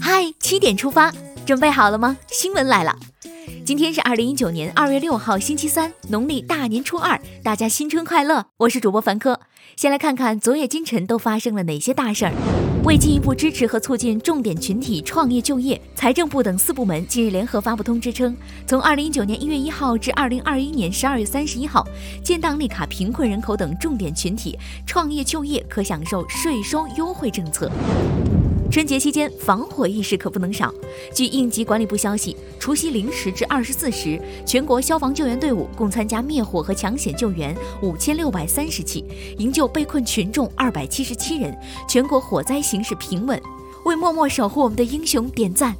嗨，七点出发，准备好了吗？新闻来了。今天是二零一九年二月六号，星期三，农历大年初二，大家新春快乐！我是主播凡科，先来看看昨夜今晨都发生了哪些大事儿。为进一步支持和促进重点群体创业就业，财政部等四部门近日联合发布通知称，从二零一九年一月一号至二零二一年十二月三十一号，建档立卡贫困人口等重点群体创业就业可享受税收优惠政策。春节期间防火意识可不能少。据应急管理部消息，除夕零时至二十四时，全国消防救援队伍共参加灭火和抢险救援五千六百三十起，营救被困群众二百七十七人，全国火灾形势平稳。为默默守护我们的英雄点赞！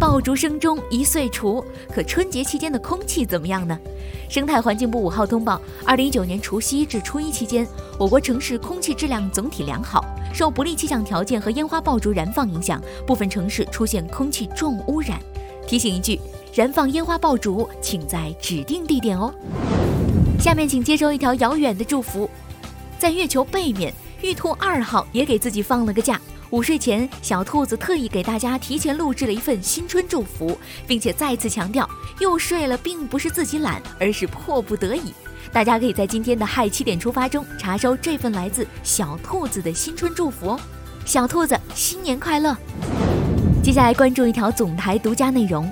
爆竹声中一岁除，可春节期间的空气怎么样呢？生态环境部五号通报，二零一九年除夕至初一期间，我国城市空气质量总体良好。受不利气象条件和烟花爆竹燃放影响，部分城市出现空气重污染。提醒一句：燃放烟花爆竹，请在指定地点哦。下面请接收一条遥远的祝福，在月球背面，玉兔二号也给自己放了个假。午睡前，小兔子特意给大家提前录制了一份新春祝福，并且再次强调，又睡了并不是自己懒，而是迫不得已。大家可以在今天的嗨七点出发中查收这份来自小兔子的新春祝福哦，小兔子新年快乐！接下来关注一条总台独家内容，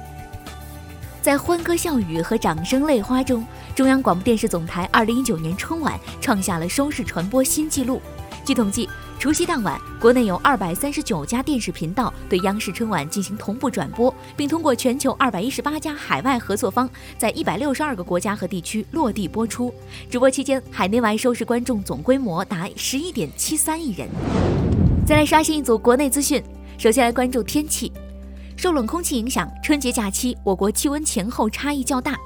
在欢歌笑语和掌声泪花中，中央广播电视总台二零一九年春晚创下了收视传播新纪录。据统计。除夕当晚，国内有二百三十九家电视频道对央视春晚进行同步转播，并通过全球二百一十八家海外合作方，在一百六十二个国家和地区落地播出。直播期间，海内外收视观众总规模达十一点七三亿人。再来刷新一组国内资讯，首先来关注天气。受冷空气影响，春节假期我国气温前后差异较大。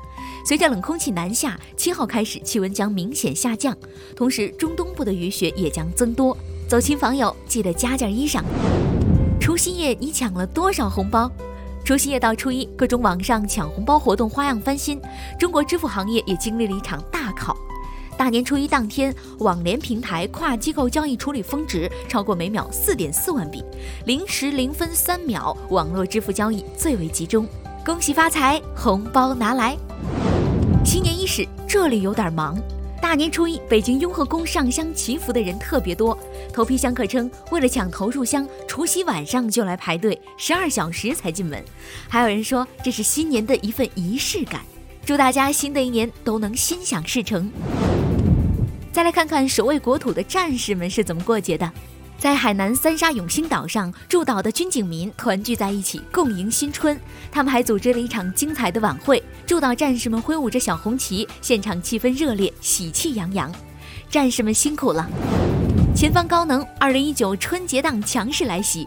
随着冷空气南下，七号开始气温将明显下降，同时中东部的雨雪也将增多。走亲访友，记得加件衣裳。除夕夜你抢了多少红包？除夕夜到初一，各种网上抢红包活动花样翻新，中国支付行业也经历了一场大考。大年初一当天，网联平台跨机构交易处理峰值超过每秒四点四万笔，零时零分三秒，网络支付交易最为集中。恭喜发财，红包拿来！新年伊始，这里有点忙。大年初一，北京雍和宫上香祈福的人特别多。头批香客称，为了抢头炷香，除夕晚上就来排队，十二小时才进门。还有人说，这是新年的一份仪式感。祝大家新的一年都能心想事成。再来看看守卫国土的战士们是怎么过节的。在海南三沙永兴岛上，驻岛的军警民团聚在一起，共迎新春。他们还组织了一场精彩的晚会，驻岛战士们挥舞着小红旗，现场气氛热烈，喜气洋洋。战士们辛苦了！前方高能，二零一九春节档强势来袭，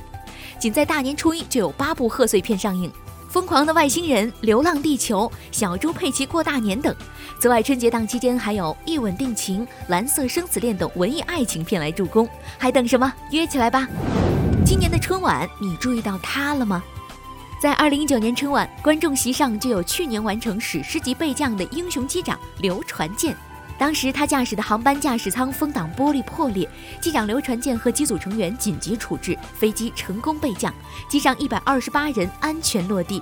仅在大年初一就有八部贺岁片上映。疯狂的外星人、流浪地球、小猪佩奇过大年等。此外，春节档期间还有一吻定情、蓝色生死恋等文艺爱情片来助攻，还等什么？约起来吧！今年的春晚，你注意到他了吗？在二零一九年春晚，观众席上就有去年完成史诗级备降的英雄机长刘传健。当时他驾驶的航班驾驶舱风挡玻璃破裂，机长刘传健和机组成员紧急处置，飞机成功备降，机上一百二十八人安全落地。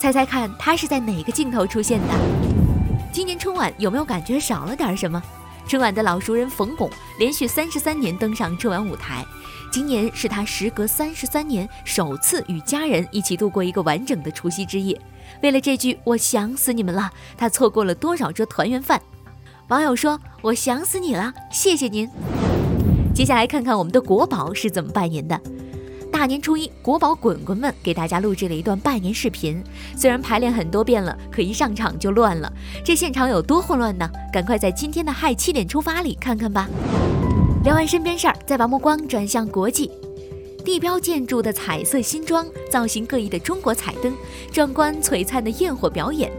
猜猜看，他是在哪个镜头出现的？今年春晚有没有感觉少了点什么？春晚的老熟人冯巩连续三十三年登上春晚舞台，今年是他时隔三十三年首次与家人一起度过一个完整的除夕之夜。为了这句“我想死你们了”，他错过了多少桌团圆饭？网友说：“我想死你了，谢谢您。”接下来看看我们的国宝是怎么拜年的。大年初一，国宝滚滚们给大家录制了一段拜年视频。虽然排练很多遍了，可一上场就乱了。这现场有多混乱呢？赶快在今天的嗨七点出发里看看吧。聊完身边事儿，再把目光转向国际。地标建筑的彩色新装，造型各异的中国彩灯，壮观璀璨的焰火表演。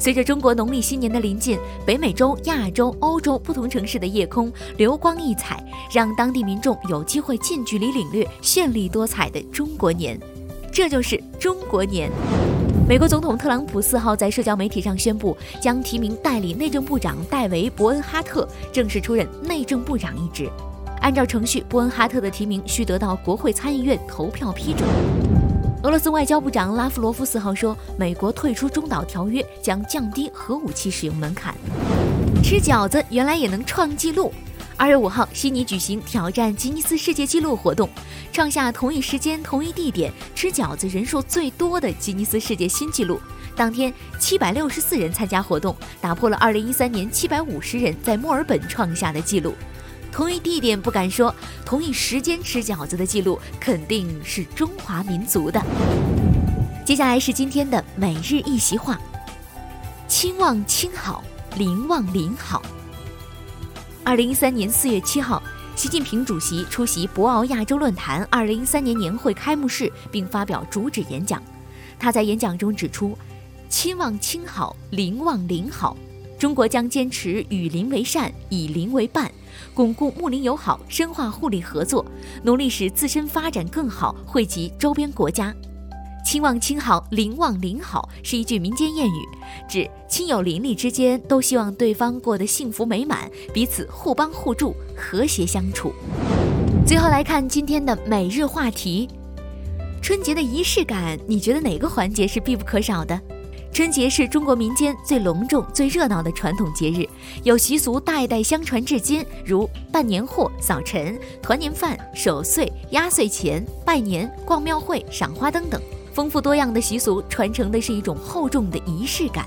随着中国农历新年的临近，北美洲、亚洲、欧洲不同城市的夜空流光溢彩，让当地民众有机会近距离领略绚丽多彩的中国年。这就是中国年。美国总统特朗普四号在社交媒体上宣布，将提名代理内政部长戴维·伯恩哈特正式出任内政部长一职。按照程序，波恩哈特的提名需得到国会参议院投票批准。俄罗斯外交部长拉夫罗夫四号说，美国退出中导条约将降低核武器使用门槛。吃饺子原来也能创纪录。二月五号，悉尼举行挑战吉尼斯世界纪录活动，创下同一时间、同一地点吃饺子人数最多的吉尼斯世界新纪录。当天，七百六十四人参加活动，打破了二零一三年七百五十人在墨尔本创下的纪录。同一地点不敢说，同一时间吃饺子的记录肯定是中华民族的。接下来是今天的每日一席话：亲望亲好，邻望邻好。二零一三年四月七号，习近平主席出席博鳌亚洲论坛二零一三年年会开幕式，并发表主旨演讲。他在演讲中指出：“亲望亲好，邻望邻好。中国将坚持与邻为善，以邻为伴，巩固睦邻友好，深化互利合作，努力使自身发展更好，惠及周边国家。”亲望亲好，邻望邻好是一句民间谚语，指亲友邻里之间都希望对方过得幸福美满，彼此互帮互助，和谐相处。最后来看今天的每日话题：春节的仪式感，你觉得哪个环节是必不可少的？春节是中国民间最隆重、最热闹的传统节日，有习俗代代相传至今，如办年货、扫尘、团年饭、守岁、压岁钱、拜年、逛庙会、赏花灯等。丰富多样的习俗传承的是一种厚重的仪式感。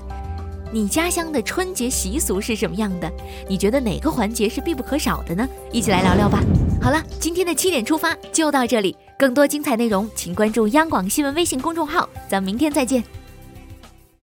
你家乡的春节习俗是什么样的？你觉得哪个环节是必不可少的呢？一起来聊聊吧。好了，今天的七点出发就到这里，更多精彩内容请关注央广新闻微信公众号，咱们明天再见。